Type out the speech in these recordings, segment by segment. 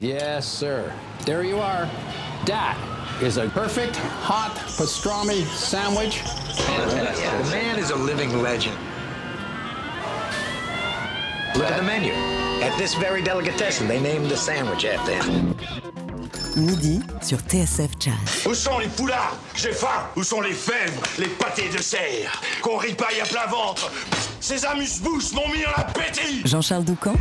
Yes, sir. There you are. That is a perfect hot pastrami sandwich. The man is a living legend. Look at the menu. At this very delicatessen, they named the sandwich after him. Midi sur TSF Jazz. Où sont les poulards J'ai faim Où sont les fèves? Les pâtés de serre Qu'on ripaille à plein ventre Ces amuse-bouches m'ont mis en appétit Jean-Charles Doucan.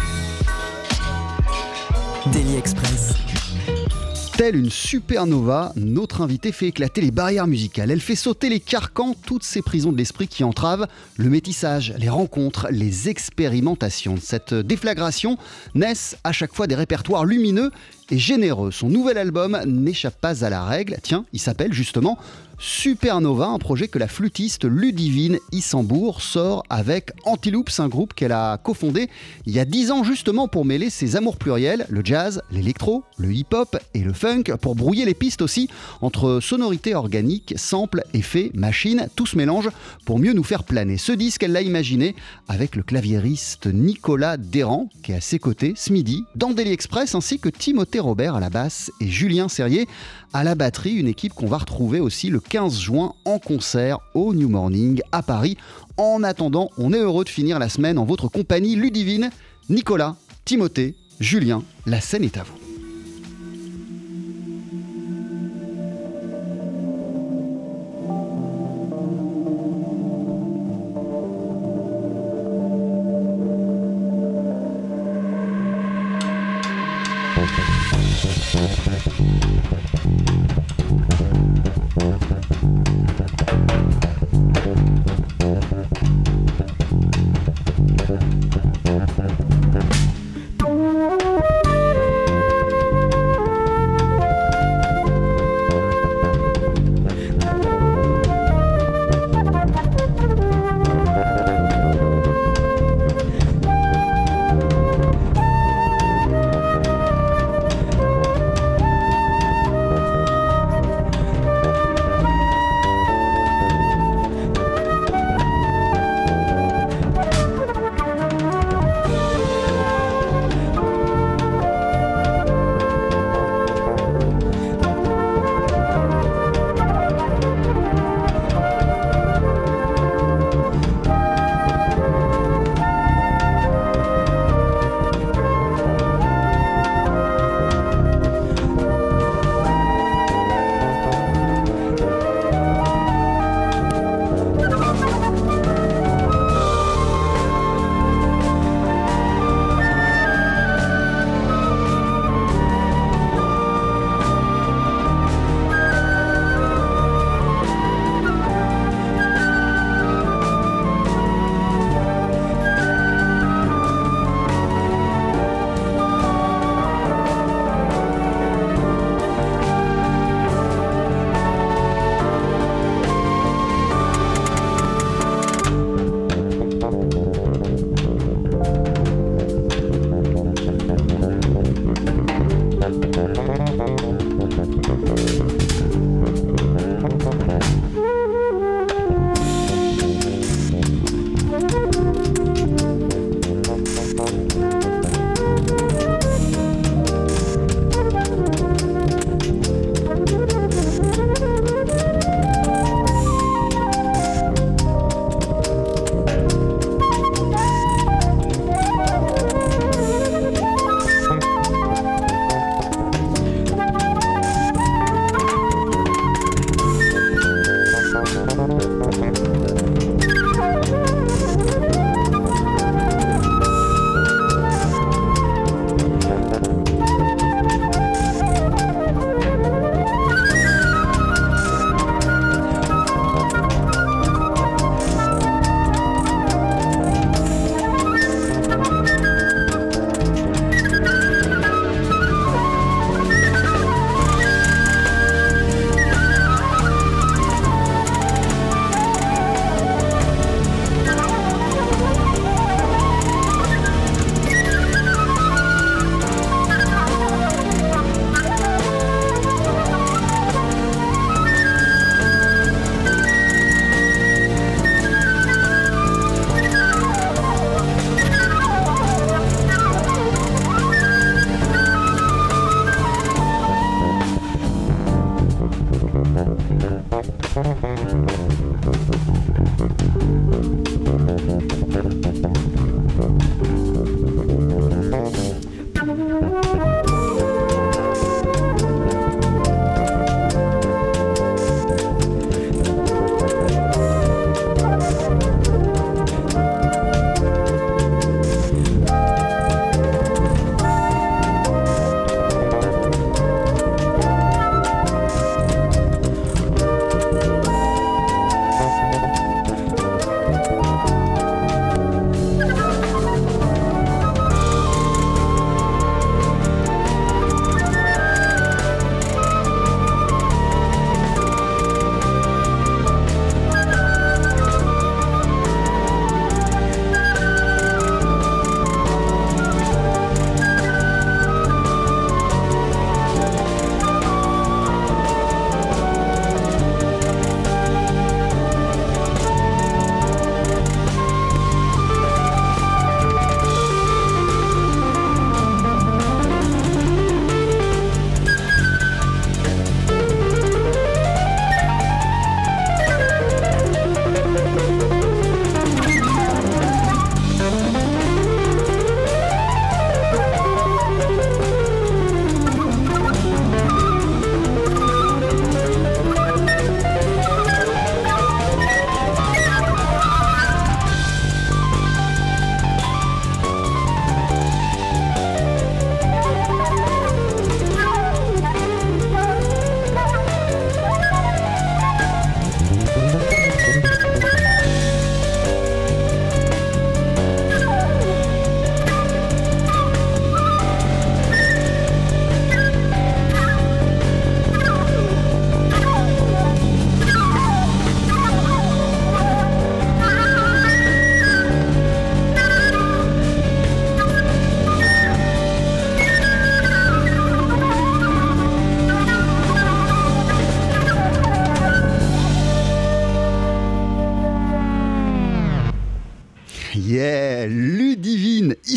Telle une supernova, notre invitée fait éclater les barrières musicales. Elle fait sauter les carcans, toutes ces prisons de l'esprit qui entravent le métissage, les rencontres, les expérimentations. Cette déflagration naissent à chaque fois des répertoires lumineux et généreux. Son nouvel album n'échappe pas à la règle. Tiens, il s'appelle justement Supernova, un projet que la flûtiste Ludivine Issambourg sort avec Antiloops, un groupe qu'elle a cofondé il y a dix ans justement pour mêler ses amours pluriels, le jazz, l'électro, le hip-hop et le funk, pour brouiller les pistes aussi entre sonorités organiques, samples, effets, machines, tout se mélange pour mieux nous faire planer. Ce disque, elle l'a imaginé avec le claviériste Nicolas Déran, qui est à ses côtés ce midi dans Daily Express, ainsi que Timothée Robert à la basse et Julien Serrier à la batterie, une équipe qu'on va retrouver aussi le 15 juin en concert au New Morning à Paris. En attendant, on est heureux de finir la semaine en votre compagnie Ludivine, Nicolas, Timothée, Julien, la scène est à vous.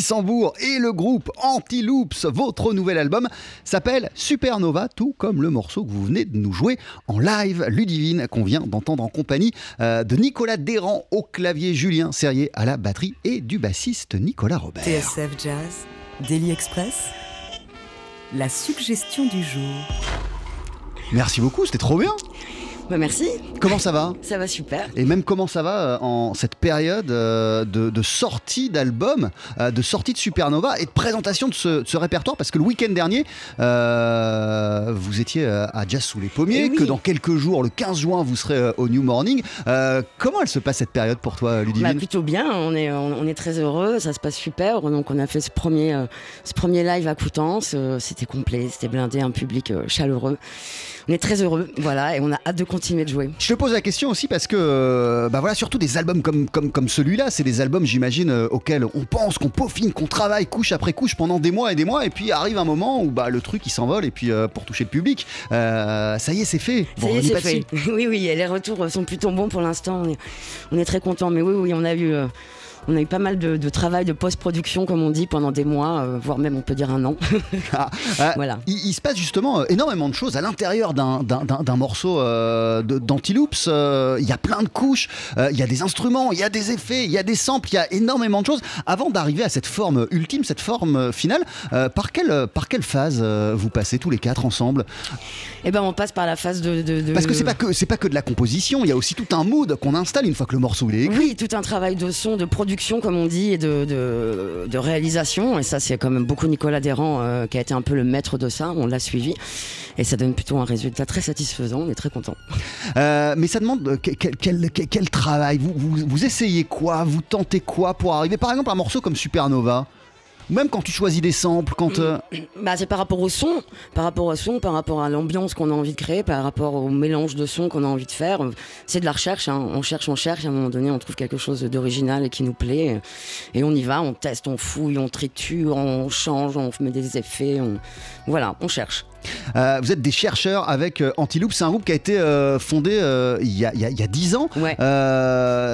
Isambourg et le groupe Anti-Loops. Votre nouvel album s'appelle Supernova, tout comme le morceau que vous venez de nous jouer en live, Ludivine, qu'on vient d'entendre en compagnie euh, de Nicolas Desrands au clavier, Julien Serrier à la batterie et du bassiste Nicolas Robert. TSF Jazz, Daily Express, la suggestion du jour. Merci beaucoup, c'était trop bien. Bah merci, Comment ça va ça va super. Et même comment ça va euh, en cette période euh, de, de sortie d'album, euh, de sortie de Supernova et de présentation de ce, de ce répertoire? Parce que le week-end dernier, euh, vous étiez à Jazz sous les pommiers, Eh oui. que dans quelques jours, le 15 juin, vous serez au New Morning. Euh, comment elle se passe cette période pour toi, Bah, Ludivine plutôt bien, on est, on, on est très heureux, ça se passe super. Donc on a fait ce premier, euh, ce premier live à Coutances, c'était complet, c'était blindé, un public chaleureux. On est très heureux, voilà, et on a hâte de continuer de jouer. Je te pose la question aussi parce que, euh, bah voilà, surtout des albums comme, comme, comme celui-là, c'est des albums, j'imagine, euh, auxquels on pense, qu'on peaufine, qu'on travaille couche après couche pendant des mois et des mois, et puis arrive un moment où bah, le truc il s'envole, et puis euh, pour toucher le public, euh, ça y est, c'est fait. Ça y est, c'est fait. Oui, oui, les retours sont plutôt bons pour l'instant. On est, on est très contents. Mais oui, oui, on a eu, euh, on a eu pas mal de, de travail de post-production, comme on dit, pendant des mois, euh, voire même on peut dire un an. Ah, ah, Voilà. il, il se passe justement euh, énormément de choses à l'intérieur d'un, morceau euh, d'Antiloops. euh, Il y a plein de couches, euh, il y a des instruments, il y a des effets, il y a des samples, il y a énormément de choses. Avant d'arriver à cette forme ultime, cette forme euh, finale, euh, par, quelle, par quelle phase euh, vous passez tous les quatre ensemble? Et ben, on passe par la phase de. de- de- Parce que c'est pas que c'est pas que de la composition, il y a aussi tout un mood qu'on installe une fois que le morceau est écrit. Oui, tout un travail de son, de production, comme on dit, et de, de, de réalisation. Et ça, c'est quand même beaucoup Nicolas Desrands euh, qui a été un peu le maître de ça. On l'a suivi. Et ça donne plutôt un résultat très satisfaisant. On est très content. Euh, mais ça demande euh, quel, quel- quel- quel- travail? Vous, vous, vous essayez quoi? Vous tentez quoi pour arriver Par exemple, un morceau comme Supernova? Même quand tu choisis des samples, quand... euh, Bah, c'est par rapport au son, par rapport au son, par rapport à l'ambiance qu'on a envie de créer, par rapport au mélange de sons qu'on a envie de faire. C'est de la recherche. hein. On cherche, on cherche. À un moment donné, on trouve quelque chose d'original et qui nous plaît. Et on y va. On teste, on fouille, on triture, on change, on met des effets. On... Voilà, on cherche. Euh, vous êtes des chercheurs avec euh, Antiloop, c'est un groupe qui a été euh, fondé il y, a, il y a- il y a 10 ans. Ouais.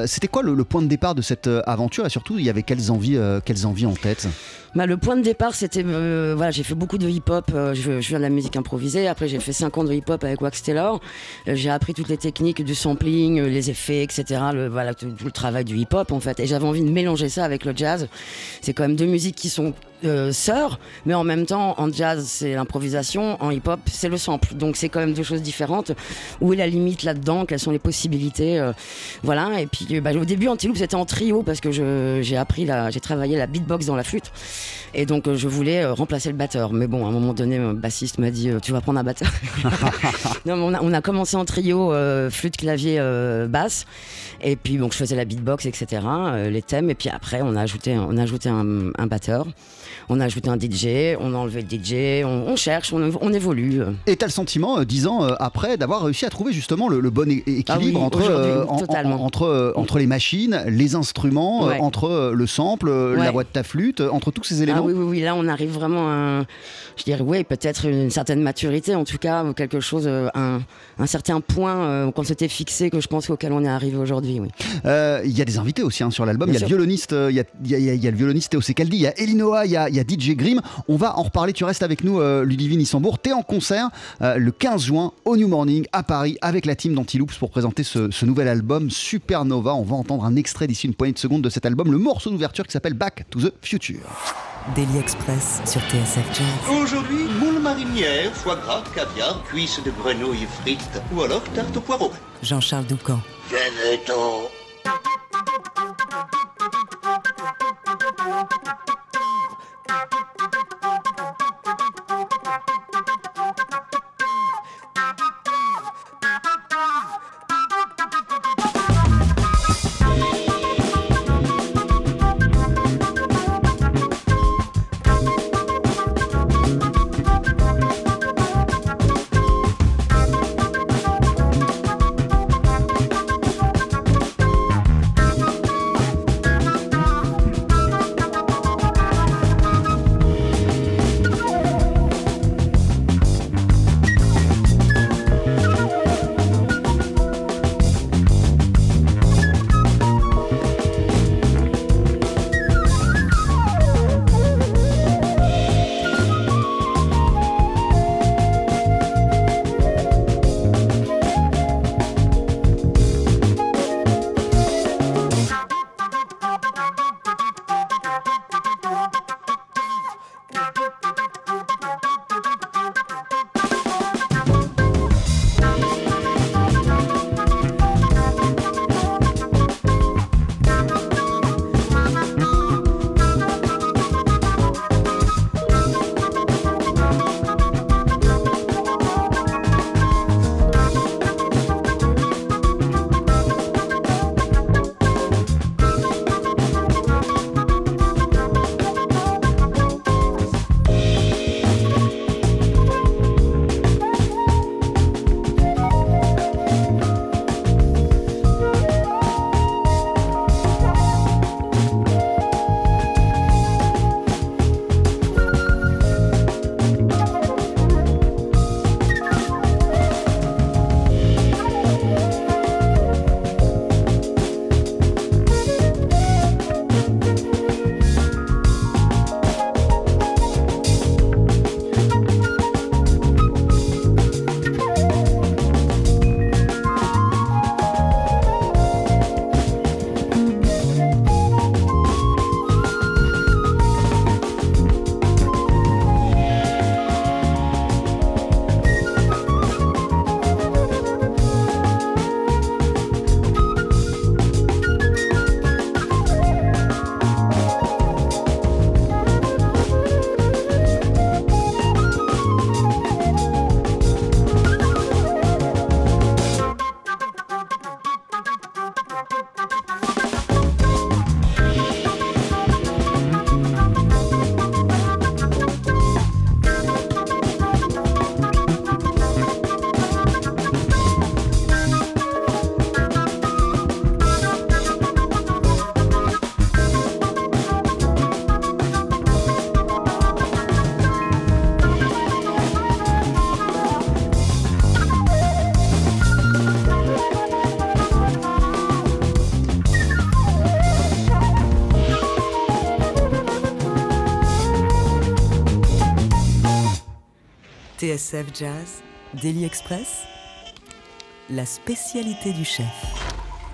C'était quoi le, le point de départ de cette aventure? Et surtout il y avait quelles envies, quelles envies en tête? Bah, le point de départ, c'était. euh, voilà, j'ai fait beaucoup de hip-hop. euh, je, je viens de la musique improvisée. Après, j'ai fait 5 ans de hip-hop avec Wax Taylor. Euh, j'ai appris toutes les techniques du sampling, euh, les effets, etc. Le, voilà, tout, tout le travail du hip-hop, en fait. Et j'avais envie de mélanger ça avec le jazz. C'est quand même deux musiques qui sont euh, sœurs, mais en même temps, en jazz, c'est l'improvisation. En hip-hop, c'est le sample. Donc, c'est quand même deux choses différentes. Où est la limite là-dedans? Quelles sont les possibilités Voilà. Et puis, bah, au début, Antiloop, c'était en trio parce que j'ai appris, j'ai travaillé la beatbox dans la flûte. Et donc euh, je voulais euh, remplacer le batteur. Mais bon, à un moment donné, le bassiste m'a dit euh, Tu vas prendre un batteur. non, mais on a, on a commencé en trio, euh, flûte, clavier, euh, basse. Et puis donc je faisais la beatbox, etc. les thèmes. Et puis après, on a ajouté, on a ajouté un, un batteur. On a ajouté un DJ. On a enlevé le DJ. On, on cherche, on, on évolue. Et t'as le sentiment, euh, dix ans euh, après, d'avoir réussi à trouver justement le, le bon équilibre Ah oui, entre, aujourd'hui, en- en- totalement. entre, euh, entre les machines, les instruments, Ouais. entre le sample, la voix de ta flûte, entre tous ces Ah éléments. oui, oui, oui, là on arrive vraiment à, un- je dirais, oui, peut-être une certaine maturité, en tout cas, ou quelque chose, un, un certain point qu'on s'était fixé, que je pense auquel on est arrivé aujourd'hui, oui. Euh, Il y a des invités aussi hein, sur l'album. Il y a le violoniste, il y a, il y a- il y a- il y a le violoniste Théo Secaldi, il y a Elinoa, il y a, il y a DJ Grimm. On va en reparler. Tu restes avec nous, euh, Ludivine Issambourg. T'es en concert euh, le 15 juin au New Morning à Paris avec la team d'Antiloops pour présenter ce, ce nouvel album Supernova. On va entendre un extrait d'ici une poignée de secondes de cet album, le morceau d'ouverture qui s'appelle Back to the Future. Daily Express sur TSF Jazz. Aujourd'hui, moule marinière, foie gras, caviar, cuisses de grenouille frites ou alors tarte au poireau. Jean-Charles Doucan. Venez-t'en. Thank you. TSF Jazz, Daily Express, la spécialité du chef.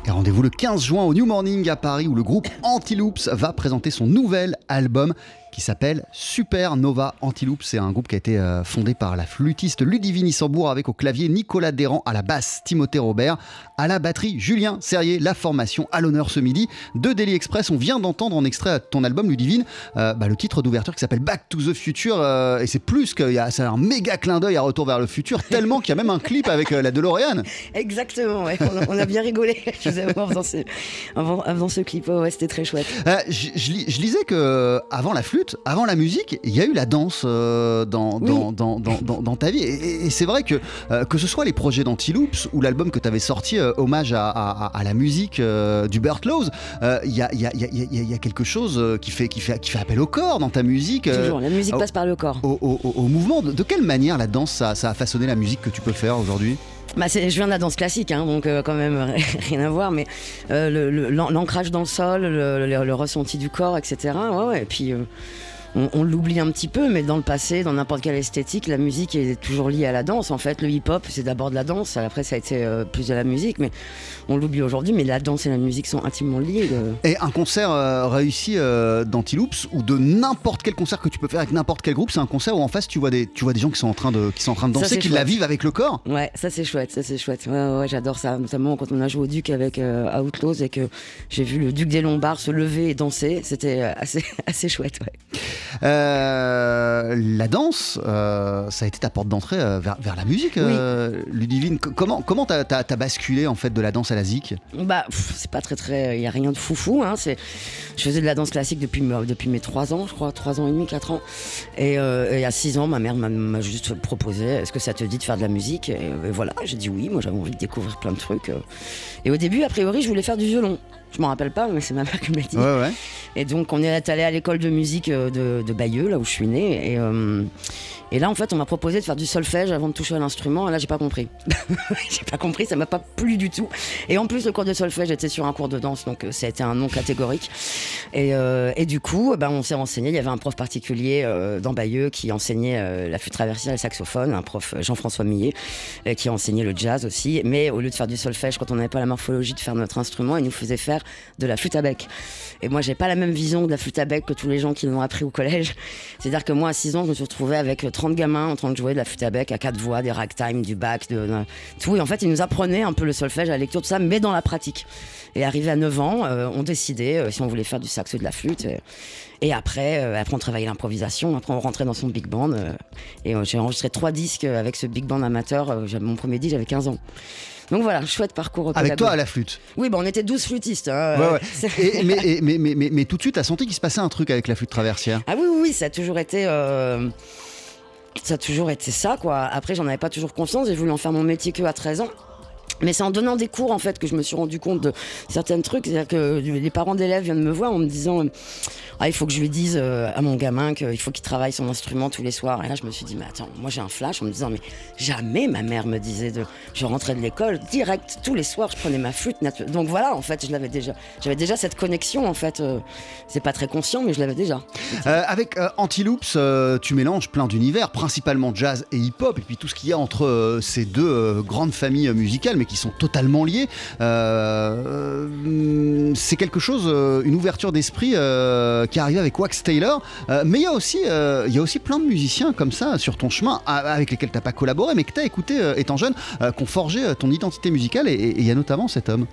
Et rendez-vous le 15 juin au New Morning à Paris où le groupe Antiloops va présenter son nouvel album qui s'appelle Supernova Antiloop. C'est un groupe qui a été euh, fondé par la flûtiste Ludivine Issambourg avec au clavier Nicolas Déran, à la basse Timothée Robert, à la batterie Julien Serrier. La formation à l'honneur ce midi de Daily Express. On vient d'entendre en extrait de ton album Ludivine euh, bah, le titre d'ouverture qui s'appelle Back to the Future. Euh, et c'est plus que c'est un méga clin d'œil à Retour vers le futur, tellement qu'il y a même un clip avec la DeLorean. Exactement, on, a, bien rigolé en faisant ce, avant, ce clip. ouais, c'était très chouette. je, je, lisais que avant la flûte, avant la musique, il y a eu la danse euh, dans, dans, dans, dans, ta vie. Et, c'est vrai que euh, que ce soit les projets d'Antiloops ou l'album que tu avais sorti, euh, hommage à, à, la musique du Burt Laws, il y a, y, a, y, a, quelque chose qui fait, qui, fait, qui fait appel au corps dans ta musique. Toujours, la musique passe par le corps. Au, mouvement. De, quelle manière la danse, ça, ça a façonné la musique que tu peux faire aujourd'hui? Bah je viens de la danse classique, hein, donc quand même rien à voir, mais l'ancrage dans le sol, le, ressenti du corps, etc. Ouais, ouais, et puis on, l'oublie un petit peu, mais dans le passé, dans n'importe quelle esthétique, la musique est toujours liée à la danse. En fait, le hip-hop, c'est d'abord de la danse, après ça a été euh, plus de la musique, mais on l'oublie aujourd'hui, mais la danse et la musique sont intimement liées. Euh. Et un concert euh, réussi d'Antiloops, ou de n'importe quel concert que tu peux faire avec n'importe quel groupe, c'est un concert où en face tu vois des, tu vois des gens qui sont en train de, qui sont en train de danser, qui la vivent avec le corps. Ouais, ça c'est chouette, ça c'est chouette. Ouais, j'adore ça, notamment quand on a joué au Duc avec Outlaws et que j'ai vu le Duc des Lombards se lever et danser, c'était assez, assez chouette. Euh, la danse, euh, ça a été ta porte d'entrée euh, vers, la musique, Ludivine. comment comment t'as as, basculé en fait de la danse à la zik? Bah, c'est pas très très, il y a rien de foufou. Hein, c'est, je faisais de la danse classique depuis depuis mes 3 ans, je crois, 3 ans et demi, 4 ans. Et, et à 6 ans, ma mère m'a juste proposé, est-ce que ça te dit de faire de la musique? Et, voilà, j'ai dit oui. Moi, j'avais envie de découvrir plein de trucs. Et au début, a priori, je voulais faire du violon. Je m'en rappelle pas, mais c'est ma mère qui m'a dit. Et donc, on est allé à l'école de musique euh, de, de, Bayeux, là où je suis née. Et, euh, et là, en fait, on m'a proposé de faire du solfège avant de toucher à l'instrument. Et là, j'ai pas compris. j'ai pas compris, ça m'a pas plu du tout. Et en plus, le cours de solfège était sur un cours de danse, donc euh, ça a été un nom catégorique. Et, et du coup, ben, on s'est renseigné. Il y avait un prof particulier dans Bayeux qui enseignait la flûte traversière et le saxophone, un prof Jean-François Millet, qui enseignait le jazz aussi. Mais au lieu de faire du solfège, quand on n'avait pas la morphologie de faire notre instrument, il nous faisait faire de la flûte à bec. Et moi, j'ai pas la même vision de la flûte à bec que tous les gens qui l'ont appris au collège. C'est-à-dire que moi, à 6 ans, je me suis retrouvée avec 30 gamins en train de jouer de la flûte à bec à quatre voix, des ragtime, du bac, de, tout. Et en fait, ils nous apprenaient un peu le solfège, la lecture, tout ça, mais dans la pratique. Et arrivé à 9 ans, euh, on décidait euh, si on voulait faire du saxo de la flûte. Et après, euh, après on travaillait l'improvisation. Après, on rentrait dans son big band. et j'ai enregistré trois disques avec ce big band amateur. mon premier disque, j'avais 15 ans. Donc voilà, chouette parcours. Avec toi à la flûte Oui, bah on était 12 flûtistes. Hein. mais, mais, mais, mais, tout de suite, t'as senti qu'il se passait un truc avec la flûte traversière? Ah oui, oui, oui ça a toujours été. Euh, ça a toujours été ça, quoi. Après, j'en avais pas toujours conscience. J'ai voulu en faire mon métier que à 13 ans. Mais c'est en donnant des cours en fait que je me suis rendu compte de certains trucs. C'est-à-dire que les parents d'élèves viennent me voir en me disant ah, il faut que je lui dise euh, à mon gamin qu'il faut qu'il travaille son instrument tous les soirs. Et là, je me suis dit, mais attends, moi j'ai un flash en me disant, mais jamais ma mère me disait de. Je rentrais de l'école direct, tous les soirs, je prenais ma flûte. Donc voilà, en fait, je l'avais déjà. J'avais déjà cette connexion, en fait. Euh, c'est pas très conscient, mais je l'avais déjà. Euh, avec Antiloops, tu mélanges plein d'univers, principalement jazz et hip-hop, et puis tout ce qu'il y a entre ces deux grandes familles musicales, mais qui sont totalement liées. c'est quelque chose, une ouverture d'esprit qui arrivé avec Wax Taylor. Euh, mais il y, a aussi, euh, il y a aussi plein de musiciens comme ça sur ton chemin avec lesquels tu n'as pas collaboré, mais que tu as écouté euh, étant jeune, qui ont forgé ton identité musicale. Et il y a notamment cet homme.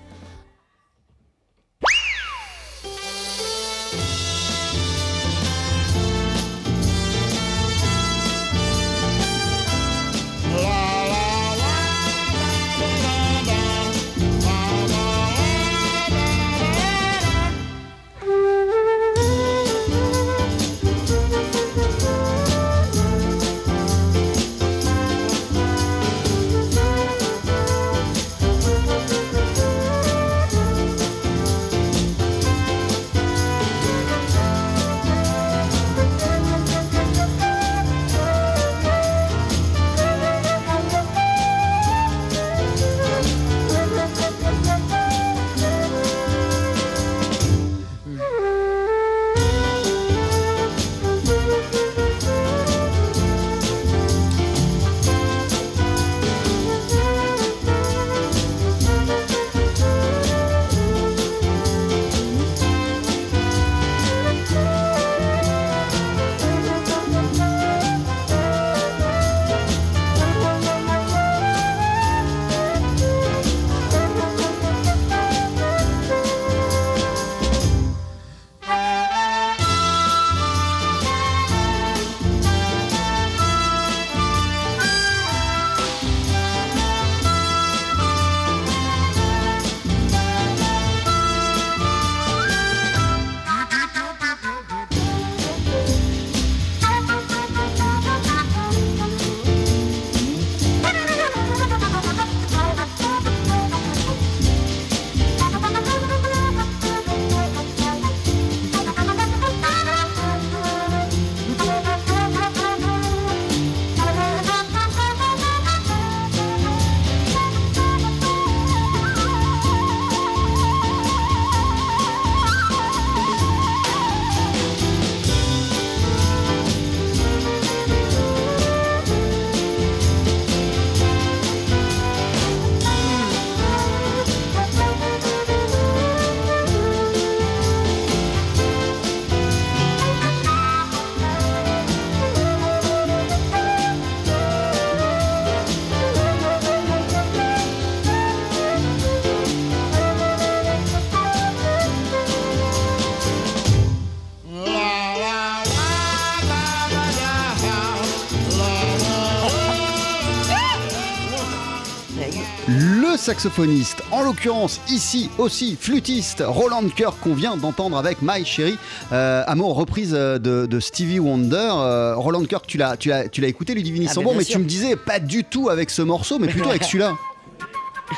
Saxophoniste, en l'occurrence ici aussi flûtiste, Roland Kirk qu'on vient d'entendre avec My Chérie, euh, amour reprise euh, de, de Stevie Wonder. Euh, Roland Kirk, tu l'as, tu l'as, tu l'as écouté, Ludivine Ah, Sambon, bien mais sûr. tu me disais pas du tout avec ce morceau, mais plutôt avec celui-là.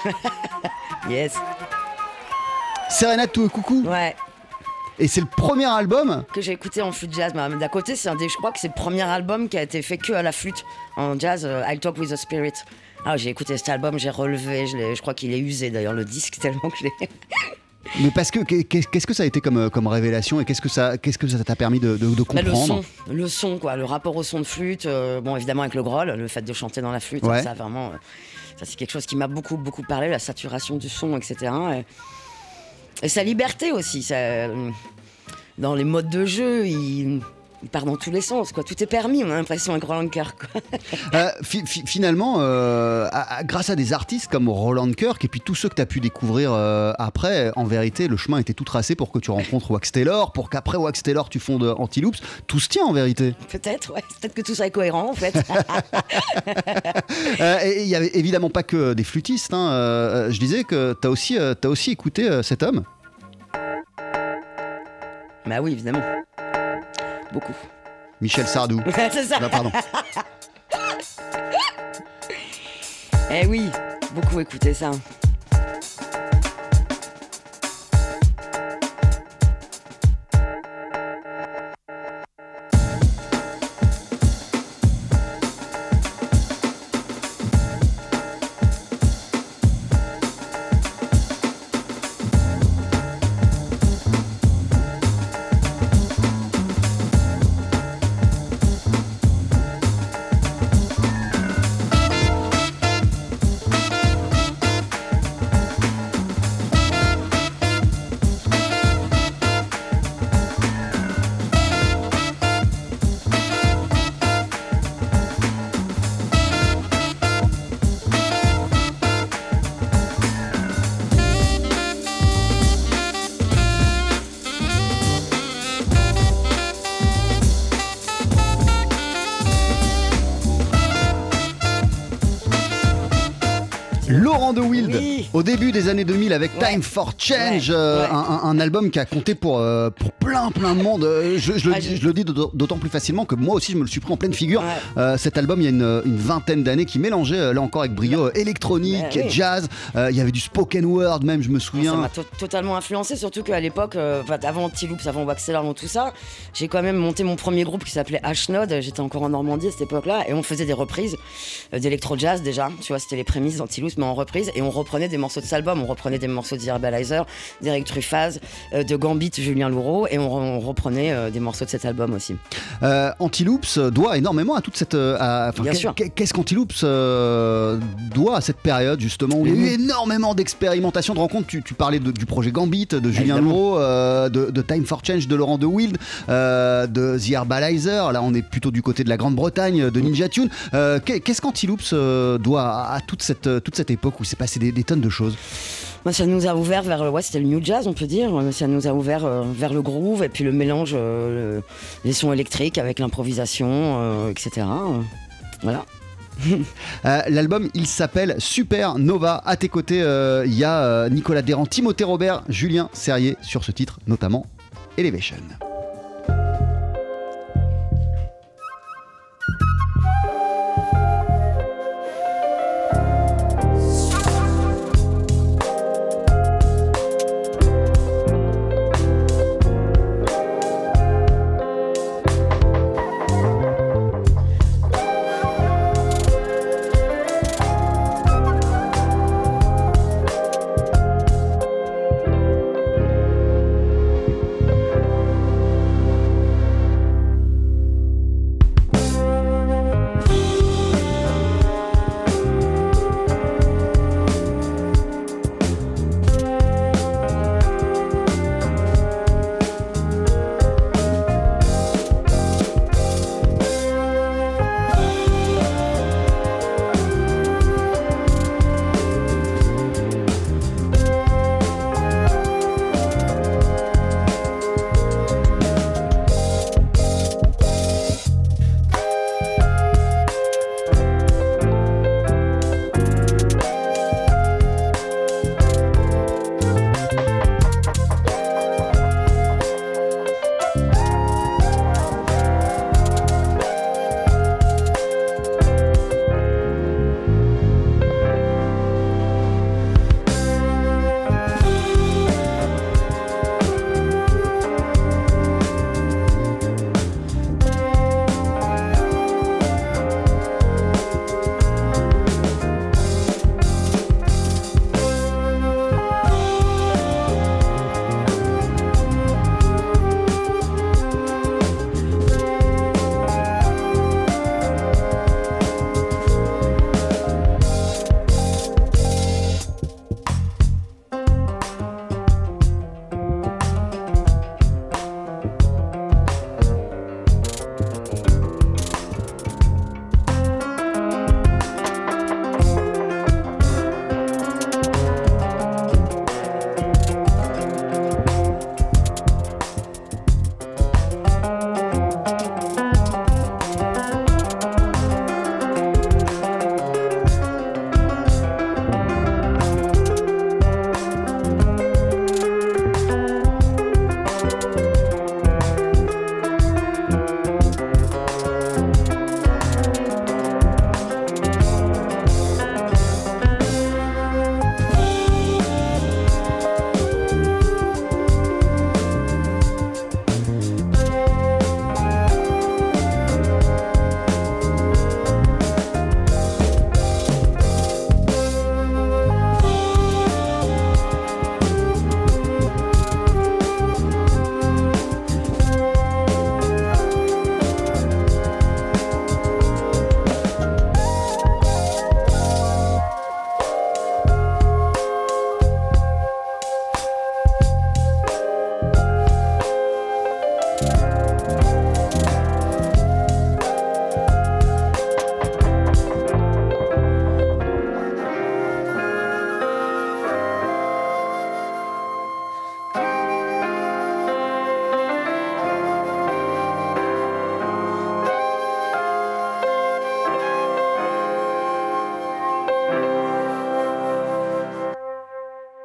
Yes. Sérénade tout coucou. Ouais. Et c'est le premier album. Que j'ai écouté en flûte jazz. Mais D'à côté, c'est un des, je crois que c'est le premier album qui a été fait que à la flûte en jazz. euh, I'll Talk with the Spirit. Ah, j'ai écouté cet album, j'ai relevé, je, crois qu'il est usé d'ailleurs le disque tellement que je l'ai. Mais parce que qu'est- qu'est-ce que ça a été comme, euh, comme révélation et qu'est-ce que ça, qu'est-ce que ça t'a permis de, de- de Bah, le comprendre? son, le son quoi, le rapport au son de flûte. euh, bon, évidemment avec le groll, le fait de chanter dans la flûte, Ouais. ça vraiment, euh, ça c'est quelque chose qui m'a beaucoup beaucoup parlé, la saturation du son, etc. Et, et sa liberté aussi, ça, dans les modes de jeu, il, il part dans tous les sens, quoi. Tout est permis, on a l'impression avec Roland Kirk. Quoi. Euh, fi- fi- finalement, euh, à- à- grâce à des artistes comme Roland Kirk et puis tous ceux que tu as pu découvrir euh, après, en vérité, le chemin était tout tracé pour que tu rencontres Wax Taylor, pour qu'après Wax Taylor tu fondes Antiloops. Tout se tient en vérité. Peut-être, ouais. Peut-être que tout ça est cohérent en fait. Et il y avait évidemment pas que des flûtistes. hein. Je disais que tu as aussi, t'as aussi écouté cet homme. bah oui, évidemment. Beaucoup. Michel Sardou. c'est ça. Pardon. Eh oui, beaucoup écouté ça. Laurent de Wild, Oui. au début des années 2000 avec Ouais. Time for Change, Ouais. euh, Ouais. Un, album qui a compté pour, euh, pour plein plein de monde. Euh, Je, je le, Ah, dis- j'ai- je le dis d'autant plus facilement que moi aussi je me le suis pris en pleine figure. Euh, cet album, il y a une, une vingtaine d'années qui mélangeait là encore avec brio électronique, oui. jazz. Il y avait du spoken word même, je me Ça souviens. m'a to- totalement influencé, surtout qu'à l'époque, avant Antiloops, avant Waxelar, avant tout ça, j'ai quand même monté mon premier groupe qui s'appelait H-Node. J'étais encore en Normandie à cette époque-là et on faisait des reprises d'électro-jazz déjà. Tu vois, c'était les prémices d'Antiloops, mais en reprise. Et on reprenait des morceaux de cet album, on reprenait des morceaux de The Herbalizer, d'Eric Truffaz, euh, de Gambit, Julien Louraud, et on, on reprenait euh, des morceaux de cet album aussi. Euh, Antiloops doit énormément à toute cette. à- Bien sûr. qu'est- Qu'est-ce qu'Antiloops doit à cette période justement où il y a eu Mhm. énormément d'expérimentation, de rencontres Tu, tu parlais de- du projet Gambit, de Julien euh, de, de Time for Change de Laurent de Wild, de The Herbalizer. Là, on est plutôt du côté de la Grande-Bretagne, de Ninja Tune. Qu'est- Qu'est-ce qu'Antiloops doit à, à toute cette, toute cette époque où s'est passé des, des tonnes de choses Moi, ça nous a ouvert vers ouais, c'était le new jazz, on peut dire. Ça nous a ouvert euh, vers le groove et puis le mélange, euh, le- les sons électriques avec l'improvisation, euh, etc. Voilà. Euh, L'album, il s'appelle Super Nova. À tes côtés, euh, il y a euh, Nicolas Derrand, Timothée Robert, Julien Serrier sur ce titre, notamment Elevation.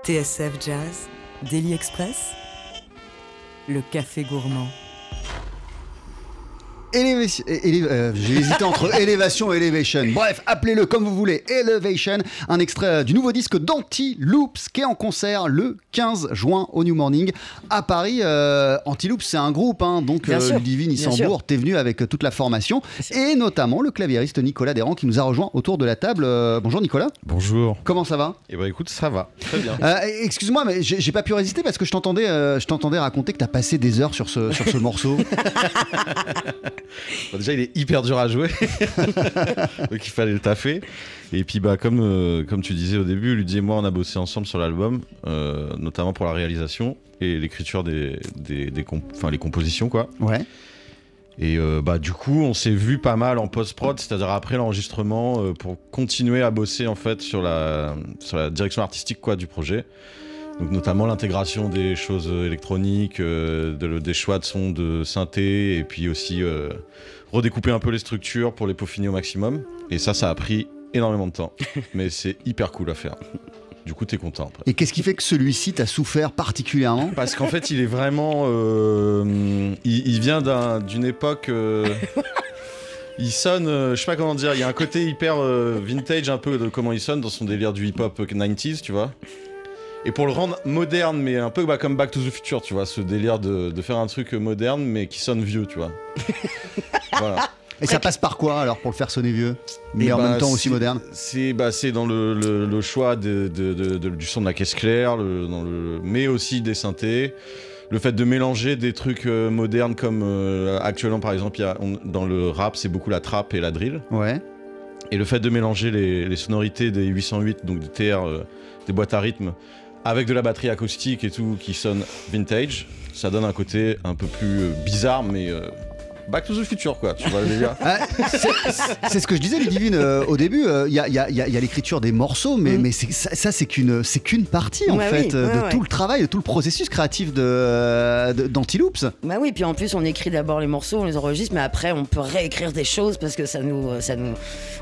TSF Jazz, Daily Express, le café gourmand. Elevation- euh, J'ai hésité entre élévation et elevation. Bref, appelez-le comme vous voulez. Elevation, un extrait euh, du nouveau disque d'Anti-Loops qui est en concert le 15 juin au New Morning à Paris. Euh, Anti-Loops, c'est un groupe, hein, donc euh, Ludivine Issambourg, t'es venu avec toute la formation et notamment le claviériste Nicolas Desrands qui nous a rejoint autour de la table. Euh, bonjour Nicolas, Bonjour. comment ça va? Eh ben écoute, ça va. Très bien. Euh, Excuse-moi, mais j'ai pas pu résister parce que je t'entendais, euh, je t'entendais raconter que t'as passé des heures sur ce, sur ce morceau. Bon, déjà, il est hyper dur à jouer. Donc il fallait le taffer. Et puis, bah, comme, euh, comme tu disais au début, Ludie et moi, on a bossé ensemble sur l'album, euh, notamment pour la réalisation et l'écriture des, des, des comp- les compositions, quoi. Ouais. Et euh, bah, du coup, on s'est vu pas mal en post-prod, c'est-à-dire après l'enregistrement, pour continuer à bosser en fait sur la, sur la direction artistique quoi, du projet. Donc, notamment l'intégration des choses électroniques, euh, de- des choix de sons de synthé, et puis aussi euh, redécouper un peu les structures pour les peaufiner au maximum. Et ça, ça a pris énormément de temps, mais c'est hyper cool à faire. Du coup, t'es content après. Et qu'est-ce qui fait que celui-ci t'a souffert particulièrement? Parce qu'en fait, il est vraiment. euh, il, il vient d'un- d'une époque. euh, il sonne, euh, je sais pas comment dire, il y a un côté hyper euh, vintage un peu de comment il sonne dans son délire du hip-hop 90s, tu vois? Et pour le rendre moderne, mais un peu bah, comme Back to the Future, tu vois, ce délire de, de faire un truc moderne, mais qui sonne vieux, tu vois. voilà. Et ça passe par quoi alors pour le faire sonner vieux Mais Et en bah, même temps aussi moderne C'est bah, dans le, le- le choix de- de- de- de- du son de la caisse claire, le- dans le, mais aussi des synthés. Le fait de mélanger des trucs euh, modernes comme euh, actuellement par exemple il y a, on- dans le rap c'est beaucoup la trap et la drill. Ouais. Et le fait de mélanger les, les sonorités des 808, donc des TR, euh, des boîtes à rythme, avec de la batterie acoustique et tout qui sonne vintage, ça donne un côté un peu plus euh, bizarre mais euh, back to the future quoi, tu vois délire. Ah, c'est- ce que je disais, Ludivine, euh, au début. Il y a, y a- y a- y a l'écriture des morceaux, mais, Mhm. mais ça, ça, c'est qu'une c'est qu'une partie en Ouais, fait oui, euh, ouais, de ouais. tout le travail, de tout le processus créatif de de- d'Antiloops. Bah oui, puis en plus on écrit d'abord les morceaux, on les enregistre, mais après on peut réécrire des choses parce que ça nous, ça nous,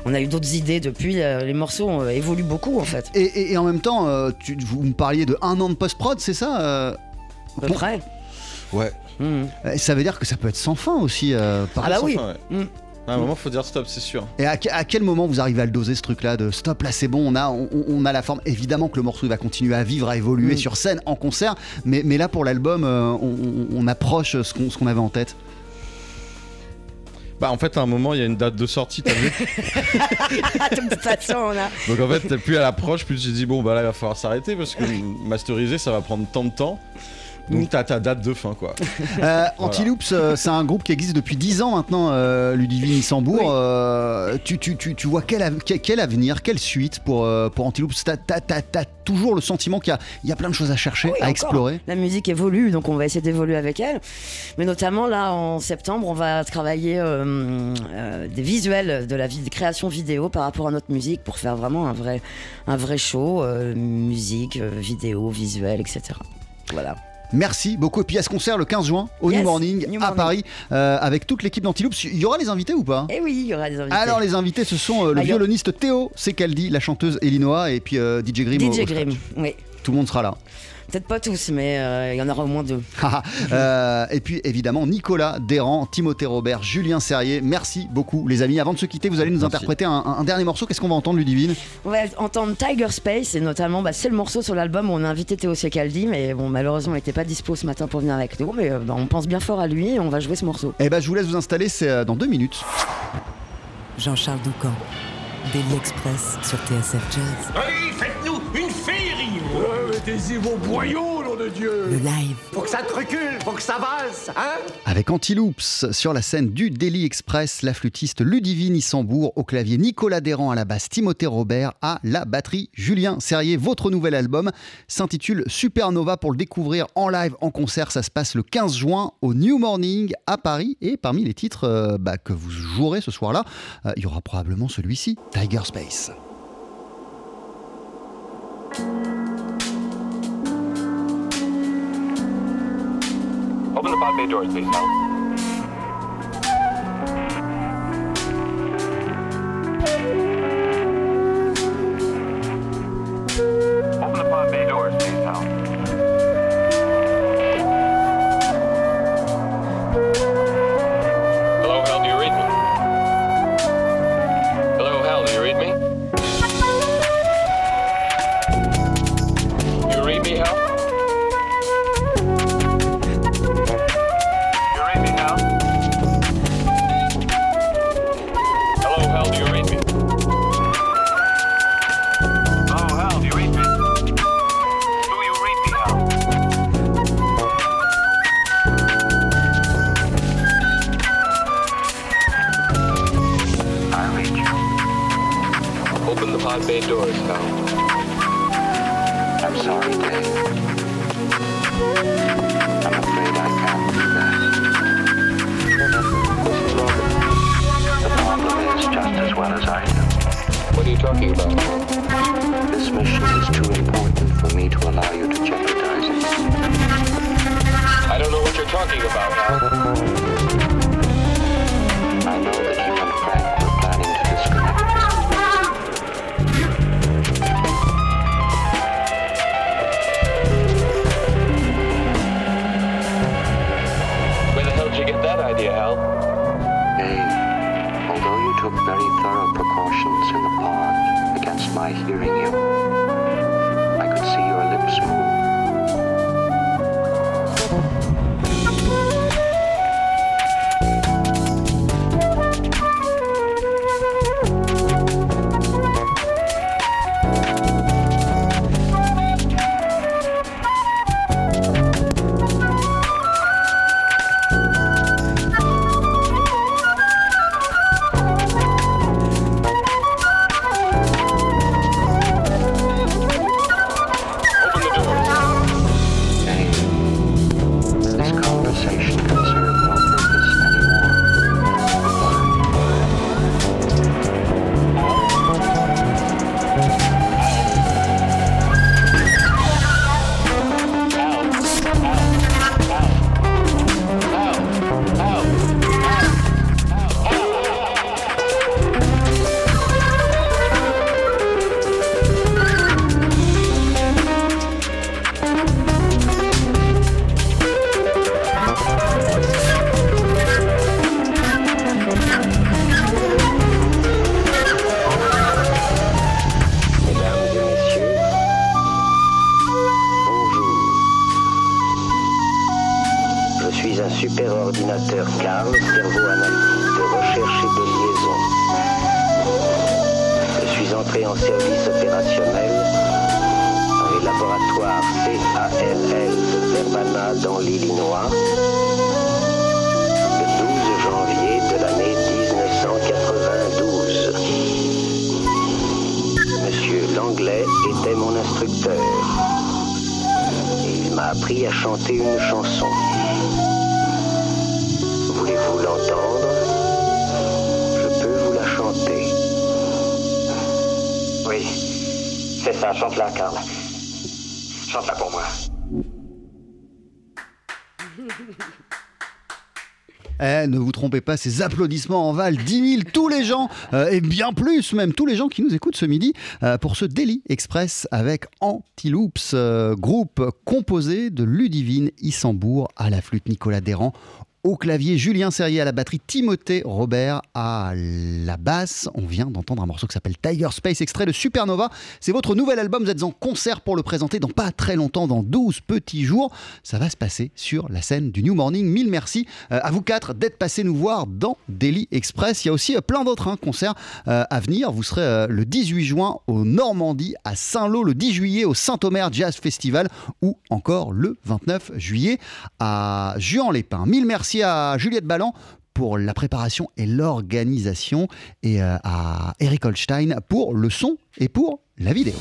on a eu d'autres idées depuis. euh, Les morceaux euh, évoluent beaucoup en fait, Et, et- et en même temps, euh, tu, vous me parliez de un an de post-prod, c'est ça euh, à peu Bon. près. Ouais. Euh, Ça veut dire que ça peut être sans fin aussi. euh, par- Ah bah oui. Enfin, ouais. Mm. À un moment faut dire stop c'est sûr. Et à, que- à quel moment vous arrivez à le doser ce truc-là de stop là c'est bon on a on, on a la forme évidemment que le morceau il va continuer à vivre à évoluer Mm. sur scène en concert mais, mais là pour l'album euh, on, approche ce qu'on ce qu'on avait en tête Bah en fait à un moment il y a une date de sortie t'as vu de toute façon, on a. Donc en fait plus à l'approche plus j'ai dit bon bah là il va falloir s'arrêter parce que masteriser ça va prendre tant de temps. Donc t'as ta date de fin quoi. Euh, Antiloops, euh, c'est un groupe qui existe depuis 10 ans maintenant, euh, Ludivine Issambourg. Oui. Euh, tu, tu, tu, tu vois quel, av- quel, avenir, quelle suite pour, euh, pour Antiloops T'as t'as- t'as- t'as toujours le sentiment qu'il y a, il y a plein de choses à chercher, Oui, à encore. explorer? La musique évolue, donc on va essayer d'évoluer avec elle. Mais notamment là, en septembre, on va travailler euh, euh, des visuels de la création vidéo par rapport à notre musique pour faire vraiment un vrai, un vrai show, euh, musique, vidéo, visuel, etc. Voilà. Merci beaucoup. Et puis a ce concert le 15 juin au Yes, New Morning New à Morning. Paris euh, avec toute l'équipe d'Antiloops. Il y aura les invités ou pas Et oui, il y aura des invités. Alors les invités ce sont euh, le Ah, violoniste Théo Secaldi, la chanteuse Elinoa et puis euh, DJ Grimm. au- DJ au- Grimm, oui. Tout le monde sera là. Peut-être pas tous, mais euh, il y en aura au moins deux. Euh, et puis évidemment Nicolas Desrands, Timothée Robert, Julien Serrier. Merci beaucoup les amis. Avant de se quitter, vous allez nous Merci. interpréter un, dernier morceau. Qu'est-ce qu'on va entendre Ludivine? On va entendre Tiger Space et notamment, bah, c'est le morceau sur l'album où on a invité Théo Secaldi, mais bon, malheureusement, il n'était pas dispo ce matin pour venir avec nous, mais euh, bah, on pense bien fort à lui et on va jouer ce morceau. Eh ben je vous laisse vous installer, c'est dans deux minutes. Jean-Charles Doucan, Daily Express sur TSF Jazz, Allez, Mettez-y vos boyaux, nom de Dieu le live. Faut que ça te recule, faut que ça vase, hein? Avec Antiloops sur la scène du Daily Express, la flûtiste Ludivine Issambourg, au clavier Nicolas Desrands à la basse, Timothée Robert à la batterie, Julien Serrier. Votre nouvel album s'intitule Supernova pour le découvrir en live, en concert. Ça se passe le 15 juin au New Morning à Paris. Et parmi les titres euh, bah, que vous jouerez ce soir-là, euh, il y aura probablement celui-ci, Tiger Space. Pod bay doors, please. Talking about? This mission is too important for me to allow you to jeopardize it. I don't know what you're talking about, chanter une chanson. Voulez-vous l'entendre? Je peux vous la chanter. Oui, c'est ça, chante-la, Carl. Chante-la pour moi. Eh, ne vous trompez pas, ces applaudissements en valent 10 000, tous les gens, euh, et bien plus même, tous les gens qui nous écoutent ce midi euh, pour ce Daily Express avec Antiloops, euh, groupe composé de Ludivine Issambourg à la flûte Nicolas Déran, au clavier, Julien Serrier à la batterie, Timothée Robert à la basse. On vient d'entendre un morceau qui s'appelle Tiger Space, extrait de Supernova. C'est votre nouvel album, vous êtes en concert pour le présenter dans pas très longtemps, dans 12 petits jours. Ça va se passer sur la scène du New Morning. Mille merci euh, à vous quatre d'être passés nous voir dans Daily Express. Il y a aussi euh, plein d'autres hein, concerts euh, à venir. Vous serez le 18 juin au Normandie, à Saint-Lô, le 10 juillet au Saint-Omer Jazz Festival ou encore le 29 juillet à Juan-les-Pins. Mille merci à Juliette Ballan pour la préparation et l'organisation et euh, à Eric Holstein pour le son et pour la vidéo.